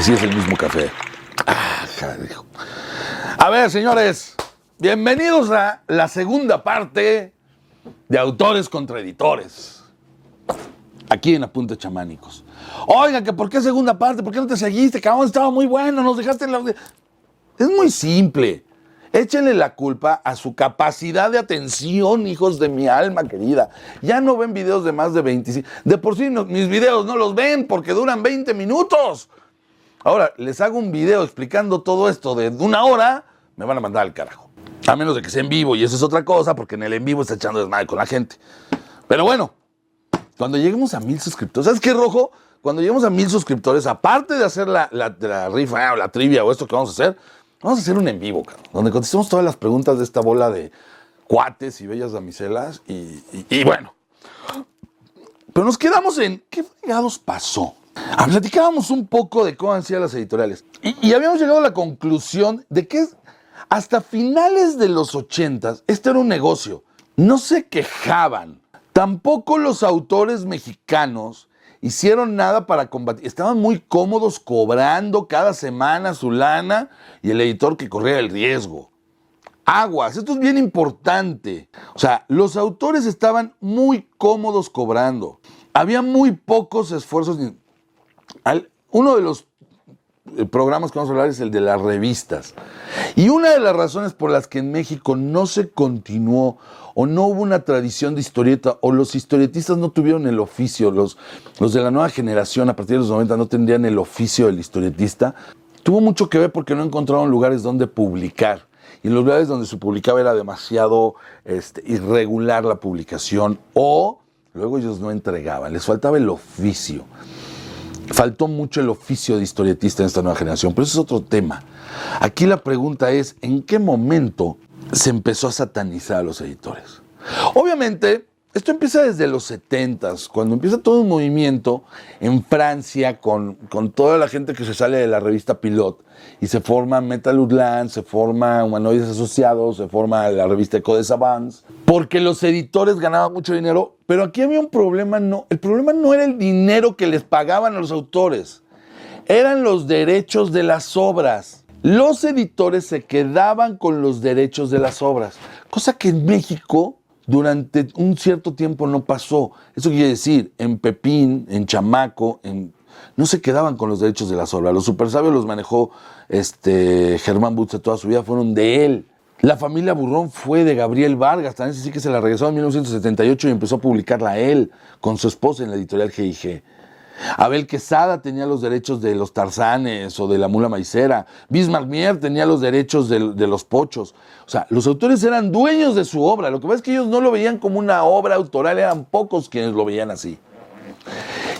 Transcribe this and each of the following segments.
Sí es el mismo café. Ah. A ver, señores, bienvenidos a la segunda parte de Autores contra Editores. Aquí en Apuntes Chamánicos. Oiga, que ¿por qué segunda parte? ¿Por qué no te seguiste? Cabrón, estaba muy bueno, nos dejaste en la... Es muy simple. Échenle la culpa a su capacidad de atención, hijos de mi alma querida. Ya no ven videos de más de 25. De por sí mis videos no los ven porque duran 20 minutos. Ahora, les hago un video explicando todo esto de una hora, me van a mandar al carajo. A menos de que sea en vivo y eso es otra cosa porque en el en vivo está echando desmadre con la gente. Pero bueno, cuando lleguemos a mil suscriptores, ¿sabes qué, Rojo? Cuando lleguemos a mil suscriptores, aparte de hacer la- la rifa o la trivia o esto que vamos a hacer, vamos a hacer un en vivo, cabrón, donde contestemos todas las preguntas de esta bola de cuates y bellas damiselas y, bueno. Pero nos quedamos en, ¿qué fregados pasó? Ah, platicábamos un poco de cómo han sido las editoriales y, y habíamos llegado a la conclusión de que hasta finales de los ochentas, este era un negocio. No se quejaban. Tampoco los autores mexicanos hicieron nada para combatir. Estaban muy cómodos cobrando cada semana su lana y el editor que corría el riesgo. Aguas, esto es bien importante. O sea, los autores estaban muy cómodos cobrando. Había muy pocos esfuerzos. Uno de los programas que vamos a hablar es el de las revistas. Y una de las razones por las que en México no se continuó o no hubo una tradición de historieta o los historietistas no tuvieron el oficio, los, los de la nueva generación a partir de los 90 no tendrían el oficio del historietista, tuvo mucho que ver porque no encontraron lugares donde publicar. Y los lugares donde se publicaba era demasiado este, irregular la publicación o luego ellos no entregaban, les faltaba el oficio. Faltó mucho el oficio de historietista en esta nueva generación, pero eso es otro tema. Aquí la pregunta es, ¿en qué momento se empezó a satanizar a los editores? Obviamente, esto empieza desde los 70 cuando empieza todo un movimiento en Francia con, con toda la gente que se sale de la revista Pilot y se forma Metal Outland, se forma Humanoides Asociados, se forma la revista Eco de porque los editores ganaban mucho dinero, pero aquí había un problema, no, el problema no era el dinero que les pagaban a los autores, eran los derechos de las obras. Los editores se quedaban con los derechos de las obras, cosa que en México durante un cierto tiempo no pasó. Eso quiere decir, en Pepín, en Chamaco, en, no se quedaban con los derechos de las obras. Los supersabios los manejó este, Germán Butze toda su vida, fueron de él. La familia Burrón fue de Gabriel Vargas, también sí que se la regresó en 1978 y empezó a publicarla él con su esposa en la editorial GIG. Abel Quesada tenía los derechos de los Tarzanes o de la Mula Maicera. Bismarck Mier tenía los derechos de, de los Pochos. O sea, los autores eran dueños de su obra. Lo que pasa es que ellos no lo veían como una obra autoral, eran pocos quienes lo veían así.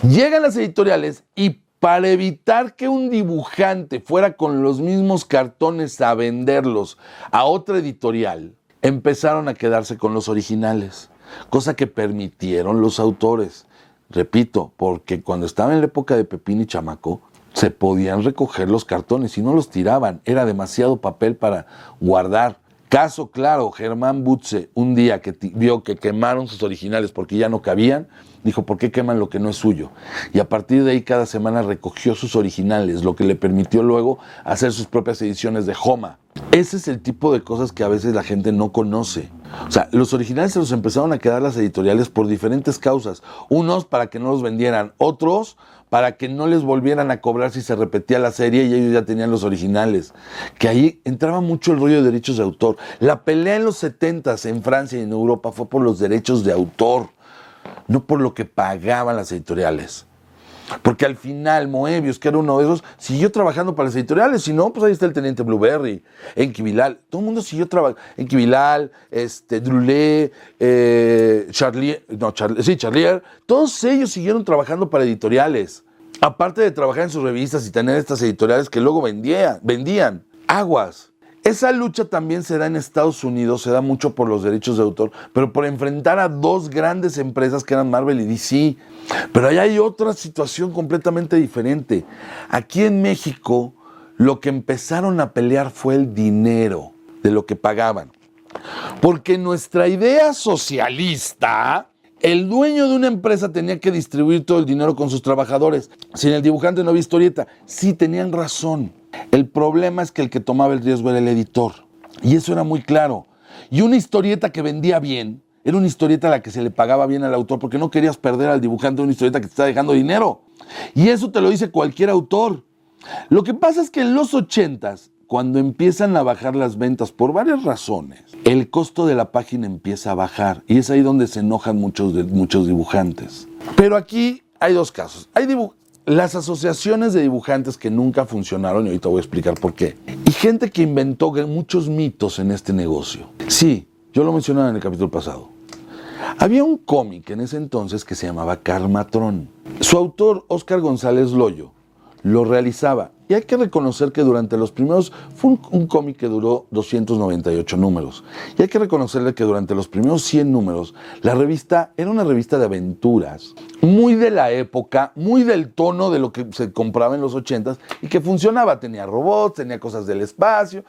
Llegan las editoriales y para evitar que un dibujante fuera con los mismos cartones a venderlos a otra editorial, empezaron a quedarse con los originales, cosa que permitieron los autores. Repito, porque cuando estaba en la época de Pepín y Chamaco, se podían recoger los cartones y no los tiraban, era demasiado papel para guardar. Caso claro, Germán Butze, un día que vio que quemaron sus originales porque ya no cabían, dijo, ¿por qué queman lo que no es suyo? Y a partir de ahí cada semana recogió sus originales, lo que le permitió luego hacer sus propias ediciones de Homa. Ese es el tipo de cosas que a veces la gente no conoce. O sea, los originales se los empezaron a quedar las editoriales por diferentes causas. Unos para que no los vendieran, otros para que no les volvieran a cobrar si se repetía la serie y ellos ya tenían los originales. Que ahí entraba mucho el rollo de derechos de autor. La pelea en los 70s en Francia y en Europa fue por los derechos de autor, no por lo que pagaban las editoriales. Porque al final Moebius, que era uno de esos, siguió trabajando para las editoriales. Si no, pues ahí está el Teniente Blueberry, Enki Bilal. Todo el mundo siguió trabajando. Enki Bilal, este, Drulé, eh, Charlier, no, Charlier, sí, Charlier. Todos ellos siguieron trabajando para editoriales. Aparte de trabajar en sus revistas y tener estas editoriales que luego vendía, vendían. Aguas. Esa lucha también se da en Estados Unidos, se da mucho por los derechos de autor, pero por enfrentar a dos grandes empresas que eran Marvel y DC. Pero allá hay otra situación completamente diferente. Aquí en México, lo que empezaron a pelear fue el dinero de lo que pagaban. Porque nuestra idea socialista El dueño de una empresa tenía que distribuir todo el dinero con sus trabajadores. Sin el dibujante no había historieta. Sí, tenían razón. El problema es que el que tomaba el riesgo era el editor. Y eso era muy claro. Y una historieta que vendía bien, era una historieta a la que se le pagaba bien al autor porque no querías perder al dibujante una historieta que te está dejando dinero. Y eso te lo dice cualquier autor. Lo que pasa es que en los ochentas cuando empiezan a bajar las ventas por varias razones, el costo de la página empieza a bajar y es ahí donde se enojan muchos, muchos dibujantes. Pero aquí hay dos casos. Hay las asociaciones de dibujantes que nunca funcionaron y ahorita voy a explicar por qué. Y gente que inventó muchos mitos en este negocio. Sí, yo lo mencionaba en el capítulo pasado. Había un cómic en ese entonces que se llamaba Carmatrón. Su autor, Oscar González Loyo, lo realizaba. Y hay que reconocer que durante los primeros, fue un, cómic que duró 298 números. Y hay que reconocerle que durante los primeros 100 números, la revista era una revista de aventuras, muy de la época, muy del tono de lo que se compraba en los 80s y que funcionaba. Tenía robots, tenía cosas del espacio,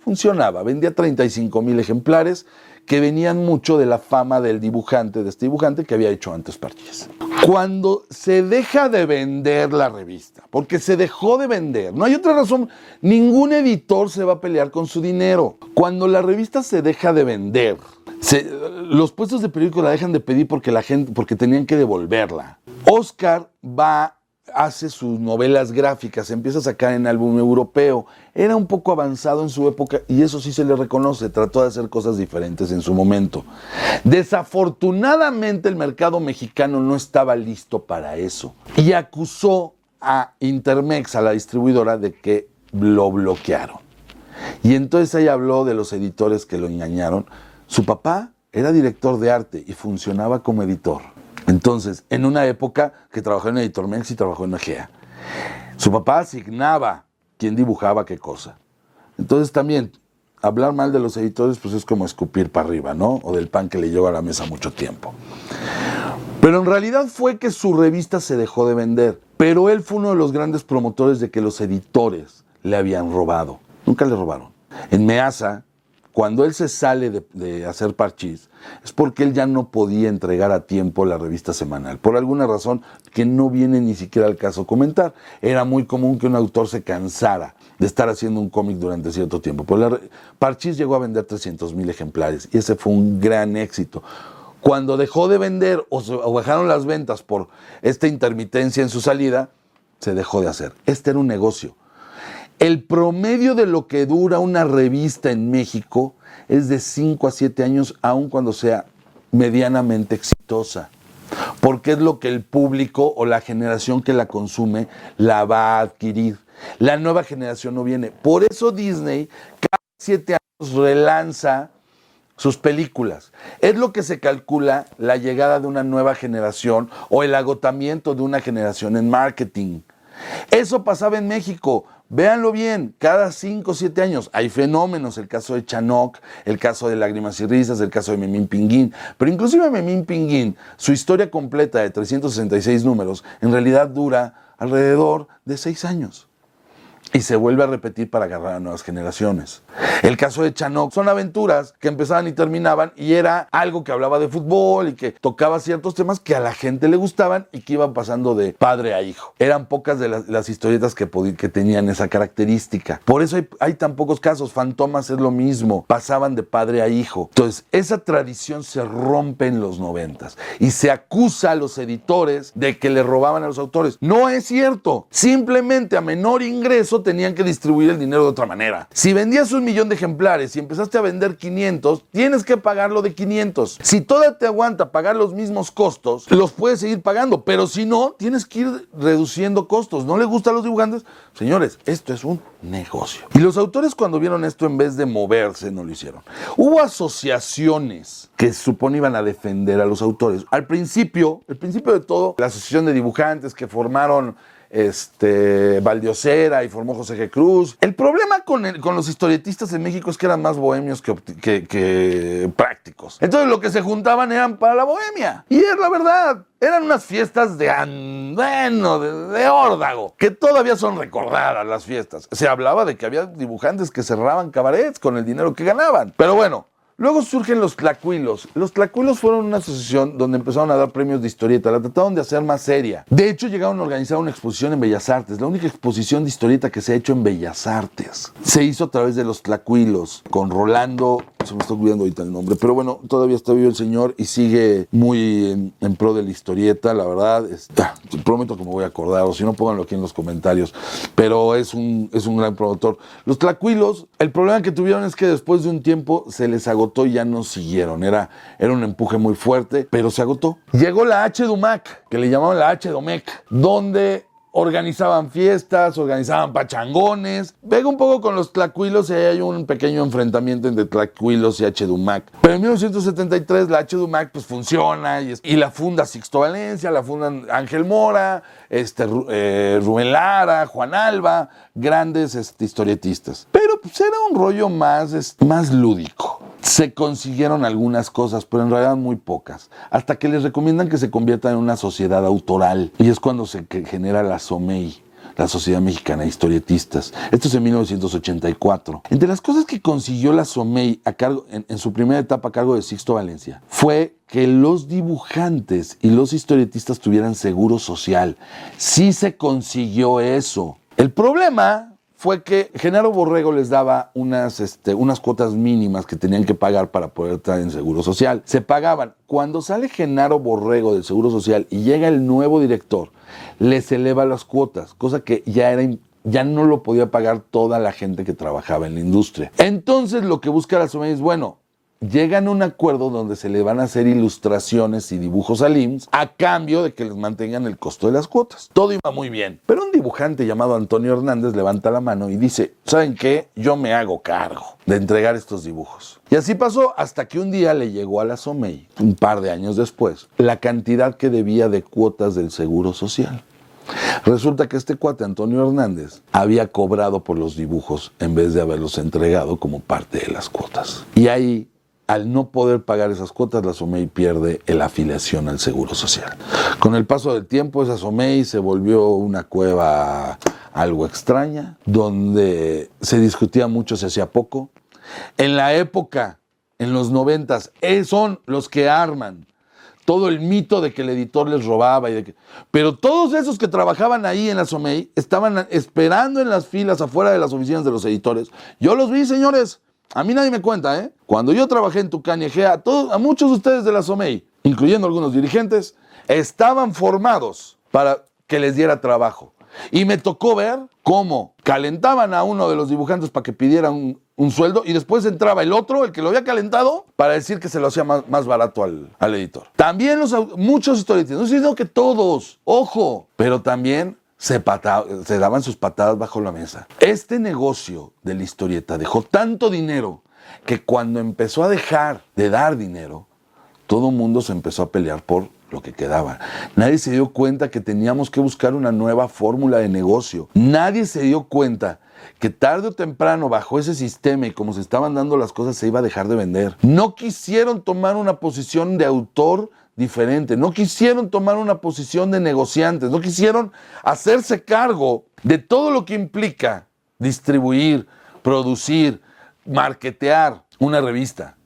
funcionaba. Vendía 35 mil ejemplares que venían mucho de la fama del dibujante, de este dibujante que había hecho antes Parchís. Cuando se deja de vender la revista, porque se dejó de vender, no hay otra razón, ningún editor se va a pelear con su dinero. Cuando la revista se deja de vender, los puestos de periódico la dejan de pedir porque la gente, porque tenían que devolverla. Oscar va hace sus novelas gráficas, empieza a sacar en álbum europeo. Era un poco avanzado en su época y eso sí se le reconoce, trató de hacer cosas diferentes en su momento. Desafortunadamente el mercado mexicano no estaba listo para eso y acusó a Intermex, a la distribuidora, de que lo bloquearon. Y entonces ahí habló de los editores que lo engañaron. Su papá era director de arte y funcionaba como editor. Entonces, en una época que trabajó en Editor Mex y trabajó en Egea, su papá asignaba quién dibujaba qué cosa. Entonces también, hablar mal de los editores pues es como escupir para arriba, ¿no? O del pan que le lleva a la mesa mucho tiempo. Pero en realidad fue que su revista se dejó de vender. Pero él fue uno de los grandes promotores de que los editores le habían robado. Nunca le robaron. En Measa, cuando él se sale de, hacer parchís, es porque él ya no podía entregar a tiempo la revista semanal, por alguna razón que no viene ni siquiera al caso comentar. Era muy común que un autor se cansara de estar haciendo un cómic durante cierto tiempo. Pues parchís llegó a vender 300 mil ejemplares y ese fue un gran éxito. Cuando dejó de vender o, o bajaron las ventas por esta intermitencia en su salida, se dejó de hacer. Este era un negocio el promedio de lo que dura una revista en México es de 5 a 7 años, aun cuando sea medianamente exitosa. Porque es lo que el público o la generación que la consume la va a adquirir. La nueva generación no viene. Por eso Disney cada 7 años relanza sus películas. Es lo que se calcula la llegada de una nueva generación o el agotamiento de una generación en marketing. Eso pasaba en México. Véanlo bien, cada 5 o 7 años hay fenómenos, el caso de Chanok, el caso de Lágrimas y Risas, el caso de Memín Pinguín, pero inclusive Memín Pinguín, su historia completa de 366 números, en realidad dura alrededor de 6 años y se vuelve a repetir para agarrar a nuevas generaciones. El caso de Chanok son aventuras que empezaban y terminaban y era algo que hablaba de fútbol y que tocaba ciertos temas que a la gente le gustaban y que iban pasando de padre a hijo. Eran pocas de las, historietas que, tenían esa característica. Por eso hay, tan pocos casos. Fantomas es lo mismo. Pasaban de padre a hijo. Entonces, esa tradición se rompe en los noventas y se acusa a los editores de que le robaban a los autores. No es cierto. Simplemente a menor ingreso tenían que distribuir el dinero de otra manera. Si vendías un millón de ejemplares y empezaste a vender 500, tienes que pagarlo de 500. Si toda te aguanta pagar los mismos costos, los puedes seguir pagando, pero si no, tienes que ir reduciendo costos. ¿No le gusta a los dibujantes? Señores, esto es un negocio. Y los autores cuando vieron esto, en vez de moverse, no lo hicieron. Hubo asociaciones que se supone iban a defender a los autores. Al principio, el principio de todo, la asociación de dibujantes que formaron este, Valdiosera y formó José G. Cruz. El problema con, con los historietistas en México es que eran más bohemios que, que, prácticos. Entonces lo que se juntaban eran para la bohemia. Y es la verdad. Eran unas fiestas de bueno, de, de, órdago, que todavía son recordadas las fiestas. Se hablaba de que había dibujantes que cerraban cabarets con el dinero que ganaban. Pero bueno, Luego surgen los Tlacuilos. Los Tlacuilos fueron una asociación donde empezaron a dar premios de historieta. La trataron de hacer más seria. De hecho, llegaron a organizar una exposición en Bellas Artes. La única exposición de historieta que se ha hecho en Bellas Artes. Se hizo a través de los Tlacuilos, con Rolando se me está olvidando ahorita el nombre, pero bueno, todavía está vivo el señor y sigue muy en, pro de la historieta, la verdad. Está, prometo que me voy a acordar, o si no, pónganlo aquí en los comentarios. Pero es un, es un gran promotor. Los tlacuilos, el problema que tuvieron es que después de un tiempo se les agotó y ya no siguieron. Era, era un empuje muy fuerte, pero se agotó. Llegó la H. Dumac, que le llamaban la H. Domec, donde organizaban fiestas, organizaban pachangones. Pega un poco con los tlacuilos y ahí hay un pequeño enfrentamiento entre tlacuilos y H-Dumac. Pero en 1973 la H-Dumac pues funciona y, la funda Sixto Valencia, la fundan Ángel Mora, este, eh, Rubén Lara, Juan Alba, grandes este, historietistas. Pero pues era un rollo más, más lúdico se consiguieron algunas cosas, pero en realidad muy pocas, hasta que les recomiendan que se conviertan en una sociedad autoral. Y es cuando se genera la SOMEI, la Sociedad Mexicana de Historietistas. Esto es en 1984. Entre las cosas que consiguió la SOMEI en, en su primera etapa a cargo de Sixto Valencia fue que los dibujantes y los historietistas tuvieran seguro social. Sí se consiguió eso. El problema fue que Genaro Borrego les daba unas, este, unas cuotas mínimas que tenían que pagar para poder estar en Seguro Social. Se pagaban. Cuando sale Genaro Borrego del Seguro Social y llega el nuevo director, les eleva las cuotas, cosa que ya era ya no lo podía pagar toda la gente que trabajaba en la industria. Entonces lo que busca la SOMEI es, bueno, llegan a un acuerdo donde se le van a hacer ilustraciones y dibujos al IMSS a cambio de que les mantengan el costo de las cuotas. Todo iba muy bien. Pero un dibujante llamado Antonio Hernández levanta la mano y dice, ¿saben qué? Yo me hago cargo de entregar estos dibujos. Y así pasó hasta que un día le llegó a la SOMEI, un par de años después, la cantidad que debía de cuotas del Seguro Social. Resulta que este cuate, Antonio Hernández, había cobrado por los dibujos en vez de haberlos entregado como parte de las cuotas. Y ahí al no poder pagar esas cuotas, la SOMEI pierde la afiliación al Seguro Social. Con el paso del tiempo, esa SOMEI se volvió una cueva algo extraña, donde se discutía mucho, se hacía poco. En la época, en los noventas, eh, son los que arman todo el mito de que el editor les robaba y de que... Pero todos esos que trabajaban ahí en la SOMEI estaban esperando en las filas afuera de las oficinas de los editores. Yo los vi, señores, a mí nadie me cuenta, ¿eh? Cuando yo trabajé en Tucán y a, muchos de ustedes de la SOMEI, incluyendo algunos dirigentes, estaban formados para que les diera trabajo. Y me tocó ver cómo calentaban a uno de los dibujantes para que pidiera un, sueldo y después entraba el otro, el que lo había calentado, para decir que se lo hacía más, barato al, editor. También los, muchos historietistas, no estoy diciendo que todos, ojo, pero también se, daban sus patadas bajo la mesa. Este negocio de la historieta dejó tanto dinero que cuando empezó a dejar de dar dinero, todo el mundo se empezó a pelear por lo que quedaba. Nadie se dio cuenta que teníamos que buscar una nueva fórmula de negocio. Nadie se dio cuenta que tarde o temprano bajo ese sistema y como se estaban dando las cosas se iba a dejar de vender. No quisieron tomar una posición de autor diferente. No quisieron tomar una posición de negociantes, no quisieron hacerse cargo de todo lo que implica distribuir, producir, marketear una revista.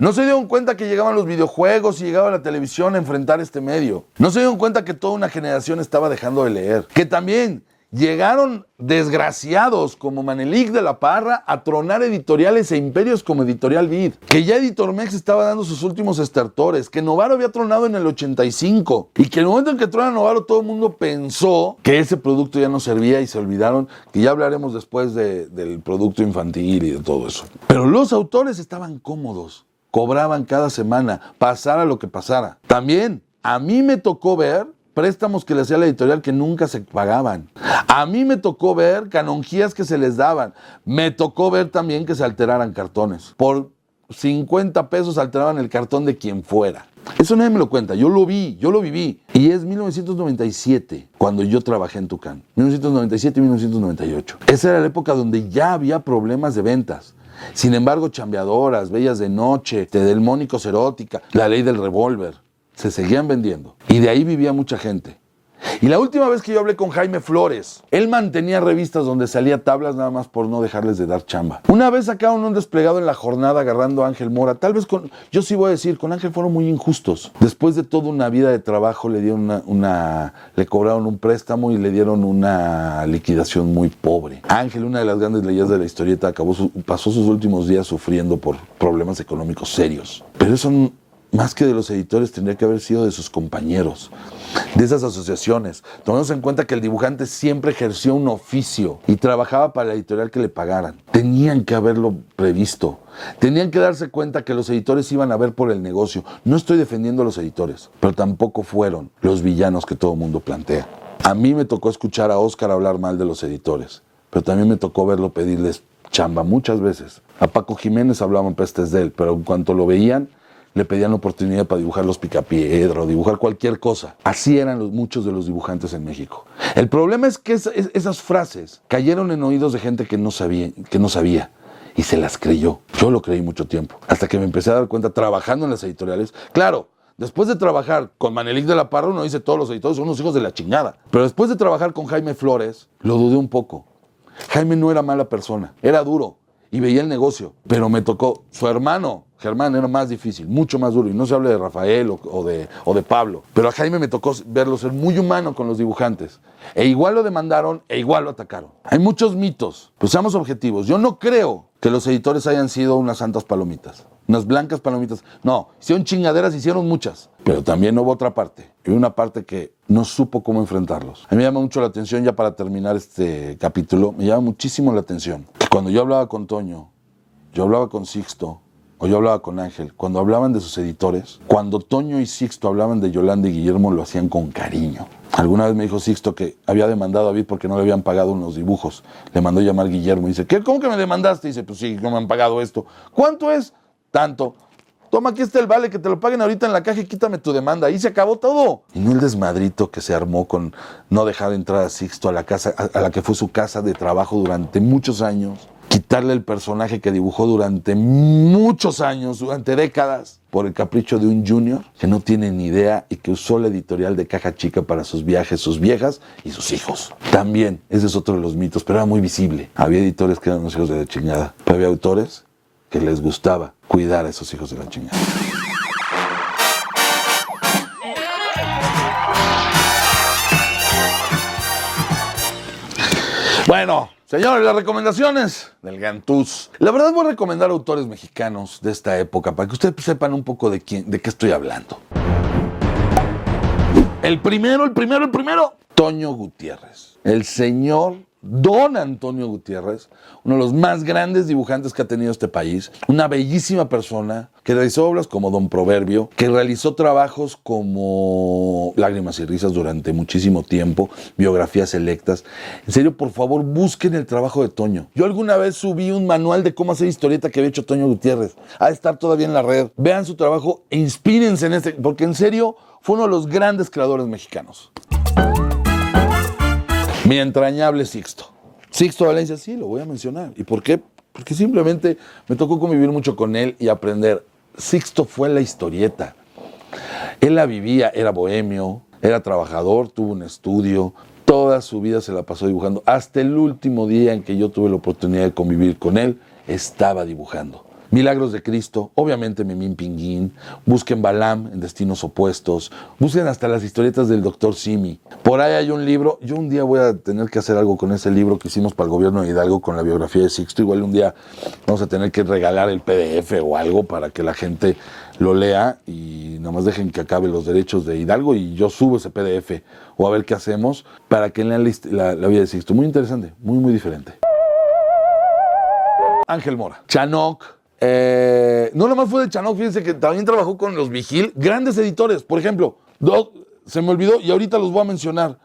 No se dieron cuenta que llegaban los videojuegos y llegaba la televisión a enfrentar este medio. No se dieron cuenta que toda una generación estaba dejando de leer. Que también Llegaron desgraciados como Manelik de la Parra a tronar editoriales e imperios como Editorial Vid. Que ya Editormex estaba dando sus últimos estertores. Que Novaro había tronado en el 85. Y que el momento en que trona Novaro todo el mundo pensó que ese producto ya no servía y se olvidaron. Que ya hablaremos después del producto infantil y de todo eso. Pero los autores estaban cómodos. Cobraban cada semana, pasara lo que pasara. También a mí me tocó ver préstamos que le hacía la editorial que nunca se pagaban. A mí me tocó ver canonjías que se les daban. Me tocó ver también que se alteraran cartones. Por 50 pesos alteraban el cartón de quien fuera. Eso nadie me lo cuenta, yo lo vi, yo lo viví. Y es 1997 cuando yo trabajé en Tucán. 1997 y 1998. Esa era la época donde ya había problemas de ventas. Sin embargo, chambeadoras, bellas de noche, del Mónico erótica, la ley del revólver, se seguían vendiendo. Y de ahí vivía mucha gente. Y la última vez que yo hablé con Jaime Flores, él mantenía revistas donde salía tablas nada más por no dejarles de dar chamba. Una vez sacaron un desplegado en la jornada agarrando a Ángel Mora. Tal vez con, yo sí voy a decir, con Ángel fueron muy injustos. Después de toda una vida de trabajo le dieron una, le cobraron un préstamo y le dieron una liquidación muy pobre. Ángel, una de las grandes leyes de la historieta, acabó pasó sus últimos días sufriendo por problemas económicos serios. Pero eso más que de los editores tendría que haber sido de sus compañeros, de esas asociaciones. Tomemos en cuenta que el dibujante siempre ejerció un oficio y trabajaba para la editorial que le pagaran. Tenían que haberlo previsto. Tenían que darse cuenta que los editores iban a ver por el negocio. No estoy defendiendo a los editores, pero tampoco fueron los villanos que todo mundo plantea. A mí me tocó escuchar a Oscar hablar mal de los editores, pero también me tocó verlo pedirles chamba muchas veces. A Paco Jiménez hablaban pestes de él, pero en cuanto lo veían, le pedían oportunidad para dibujar los picapiedra o dibujar cualquier cosa. Así eran los, muchos de los dibujantes en México. El problema es que esas frases cayeron en oídos de gente que no sabía, que no sabía y se las creyó. Yo lo creí mucho tiempo, hasta que me empecé a dar cuenta trabajando en las editoriales. Claro, Después de trabajar con Manelik de la Parra, uno dice todos los editores son unos hijos de la chingada. Pero después de trabajar con Jaime Flores, lo dudé un poco. Jaime no era mala persona, era duro y veía el negocio, pero me tocó su hermano, Germán era más difícil, mucho más duro. Y no se habla de Rafael o, de, o, de, Pablo. Pero a Jaime me tocó verlo ser muy humano con los dibujantes. E igual lo demandaron e igual lo atacaron. Hay muchos mitos. Pues seamos objetivos. Yo no creo que los editores hayan sido unas santas palomitas. Unas blancas palomitas. No, hicieron chingaderas, hicieron muchas. Pero también hubo otra parte. Y una parte que no supo cómo enfrentarlos. A mí me llama mucho la atención, ya para terminar este capítulo, me llama muchísimo la atención. Cuando yo hablaba con Toño, yo hablaba con Sixto, o yo hablaba con Ángel, cuando hablaban de sus editores, cuando Toño y Sixto hablaban de Yolanda y Guillermo, lo hacían con cariño. Alguna vez me dijo Sixto que había demandado a David porque no le habían pagado unos dibujos. Le mandó llamar Guillermo y dice, ¿qué? ¿Cómo que me demandaste? Y dice, pues sí, no me han pagado esto. ¿Cuánto es? Tanto. Toma, aquí está el vale, que te lo paguen ahorita en la caja y quítame tu demanda. Ahí se acabó todo. Y no el desmadrito que se armó con no dejar entrar a Sixto a la casa, a la que fue su casa de trabajo durante muchos años quitarle el personaje que dibujó durante muchos años, durante décadas, por el capricho de un junior que no tiene ni idea y que usó la editorial de Caja Chica para sus viajes, sus viejas y sus hijos. También, ese es otro de los mitos, pero era muy visible. Había editores que eran los hijos de la chingada, pero había autores que les gustaba cuidar a esos hijos de la chingada. Bueno, Señores, las recomendaciones del Gantús. La verdad voy a recomendar autores mexicanos de esta época para que ustedes sepan un poco de, quién, de qué estoy hablando. El primero, el primero, el primero, Toño Gutiérrez. El señor Don Antonio Gutiérrez, uno de los más grandes dibujantes que ha tenido este país, una bellísima persona que realizó obras como Don Proverbio, que realizó trabajos como Lágrimas y Risas durante muchísimo tiempo, biografías selectas. En serio, por favor, busquen el trabajo de Toño. Yo alguna vez subí un manual de cómo hacer historieta que había hecho Toño Gutiérrez. Ha de estar todavía en la red. Vean su trabajo e inspírense en este, porque en serio fue uno de los grandes creadores mexicanos. Mi entrañable Sixto. Sixto Valencia, sí, lo voy a mencionar. ¿Y por qué? Porque simplemente me tocó convivir mucho con él y aprender. Sixto fue la historieta. Él la vivía, era bohemio, era trabajador, tuvo un estudio, toda su vida se la pasó dibujando. Hasta el último día en que yo tuve la oportunidad de convivir con él, estaba dibujando. Milagros de Cristo, obviamente Memín Pinguín, busquen Balam en Destinos Opuestos, busquen hasta las historietas del Doctor Simi. Por ahí hay un libro, yo un día voy a tener que hacer algo con ese libro que hicimos para el gobierno de Hidalgo con la biografía de Sixto, igual un día vamos a tener que regalar el PDF o algo para que la gente lo lea y nomás dejen que acabe los derechos de Hidalgo y yo subo ese PDF o a ver qué hacemos para que lean la, la vida de Sixto. Muy interesante, muy muy diferente. Ángel Mora, Chanok, eh, no nomás fue de Chanok, fíjense que también trabajó con los Vigil, grandes editores, por ejemplo, se me olvidó y ahorita los voy a mencionar.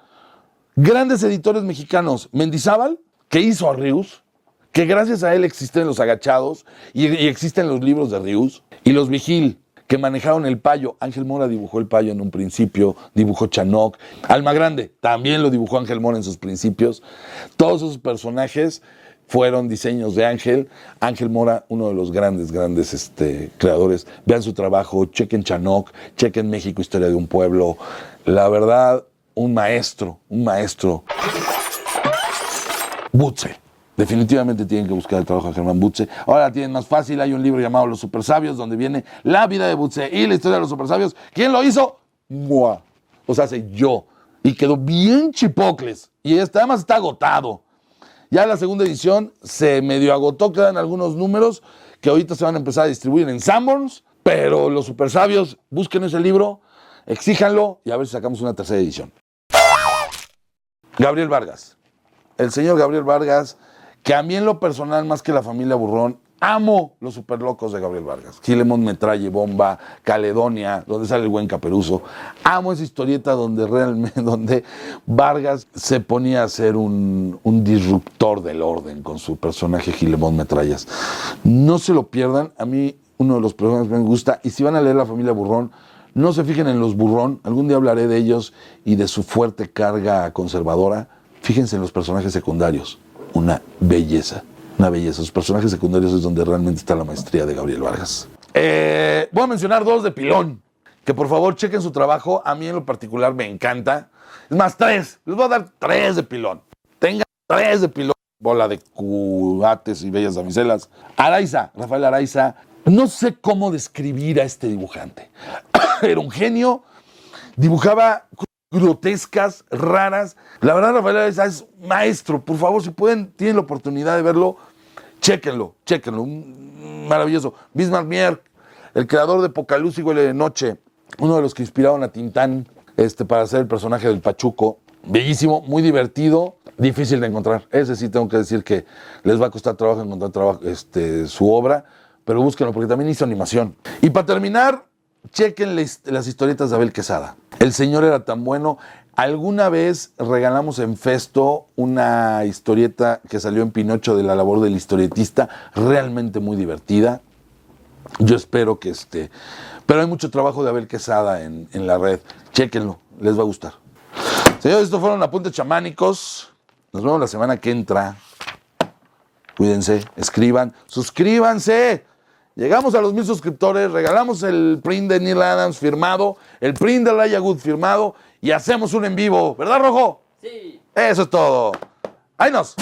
Grandes editores mexicanos, Mendizábal, que hizo a Rius, que gracias a él existen los agachados y, existen los libros de Rius, y los Vigil, que manejaron el payo. Ángel Mora dibujó el payo en un principio, dibujó Chanok. Alma Grande también lo dibujó Ángel Mora en sus principios. Todos esos personajes fueron diseños de Ángel. Ángel Mora, uno de los grandes, grandes este, creadores. Vean su trabajo, chequen Chanok, chequen México, Historia de un Pueblo. La verdad, un maestro, un maestro. Butze. Definitivamente tienen que buscar el trabajo de Germán Butze. Ahora tienen más fácil. Hay un libro llamado Los Super Sabios, donde viene la vida de Butze y la historia de los Super Sabios. ¿Quién lo hizo? Mua. O sea, sé yo. Y quedó bien chipocles. Y este, además está agotado. Ya la segunda edición se medio agotó, quedan algunos números que ahorita se van a empezar a distribuir en Sanborns. Pero los super sabios, busquen ese libro, exíjanlo y a ver si sacamos una tercera edición. Gabriel Vargas. El señor Gabriel Vargas, que a mí en lo personal, más que la familia Burrón, amo los super locos de Gabriel Vargas. Gilemón Metralle, Bomba, Caledonia, donde sale el buen Caperuso. Amo esa historieta donde realmente, donde Vargas se ponía a ser un, un disruptor del orden con su personaje Gilemón Metrallas. No se lo pierdan. A mí uno de los personajes que me gusta. Y si van a leer La familia Burrón, no se fijen en los Burrón. Algún día hablaré de ellos y de su fuerte carga conservadora. Fíjense en los personajes secundarios. Una belleza. Una belleza. Los personajes secundarios es donde realmente está la maestría de Gabriel Vargas. Eh, voy a mencionar dos de pilón. Que por favor chequen su trabajo. A mí en lo particular me encanta. Es más, tres. Les voy a dar tres de pilón. Tengan tres de pilón. Bola de cubates y bellas damiselas. Araiza, Rafael Araiza, no sé cómo describir a este dibujante. Era un genio, dibujaba grotescas, raras. La verdad, Rafael es maestro. Por favor, si pueden, tienen la oportunidad de verlo, chéquenlo, chéquenlo. Maravilloso. Bismarck Mier, el creador de Pocaluz y Huele de Noche, uno de los que inspiraron a Tintán este, para hacer el personaje del Pachuco. Bellísimo, muy divertido, difícil de encontrar. Ese sí tengo que decir que les va a costar trabajo encontrar trabajo, este, su obra pero búsquenlo porque también hizo animación. Y para terminar, chequen las historietas de Abel Quesada. El señor era tan bueno. Alguna vez regalamos en Festo una historieta que salió en Pinocho de la labor del historietista, realmente muy divertida. Yo espero que esté. Pero hay mucho trabajo de Abel Quesada en, en la red. Chequenlo, les va a gustar. Señores, estos fueron apuntes chamánicos. Nos vemos la semana que entra. Cuídense, escriban, suscríbanse. Llegamos a los mil suscriptores, regalamos el print de Neil Adams firmado, el print de Raya Good firmado y hacemos un en vivo. ¿Verdad, Rojo? Sí. Eso es todo. ¡Ahí nos!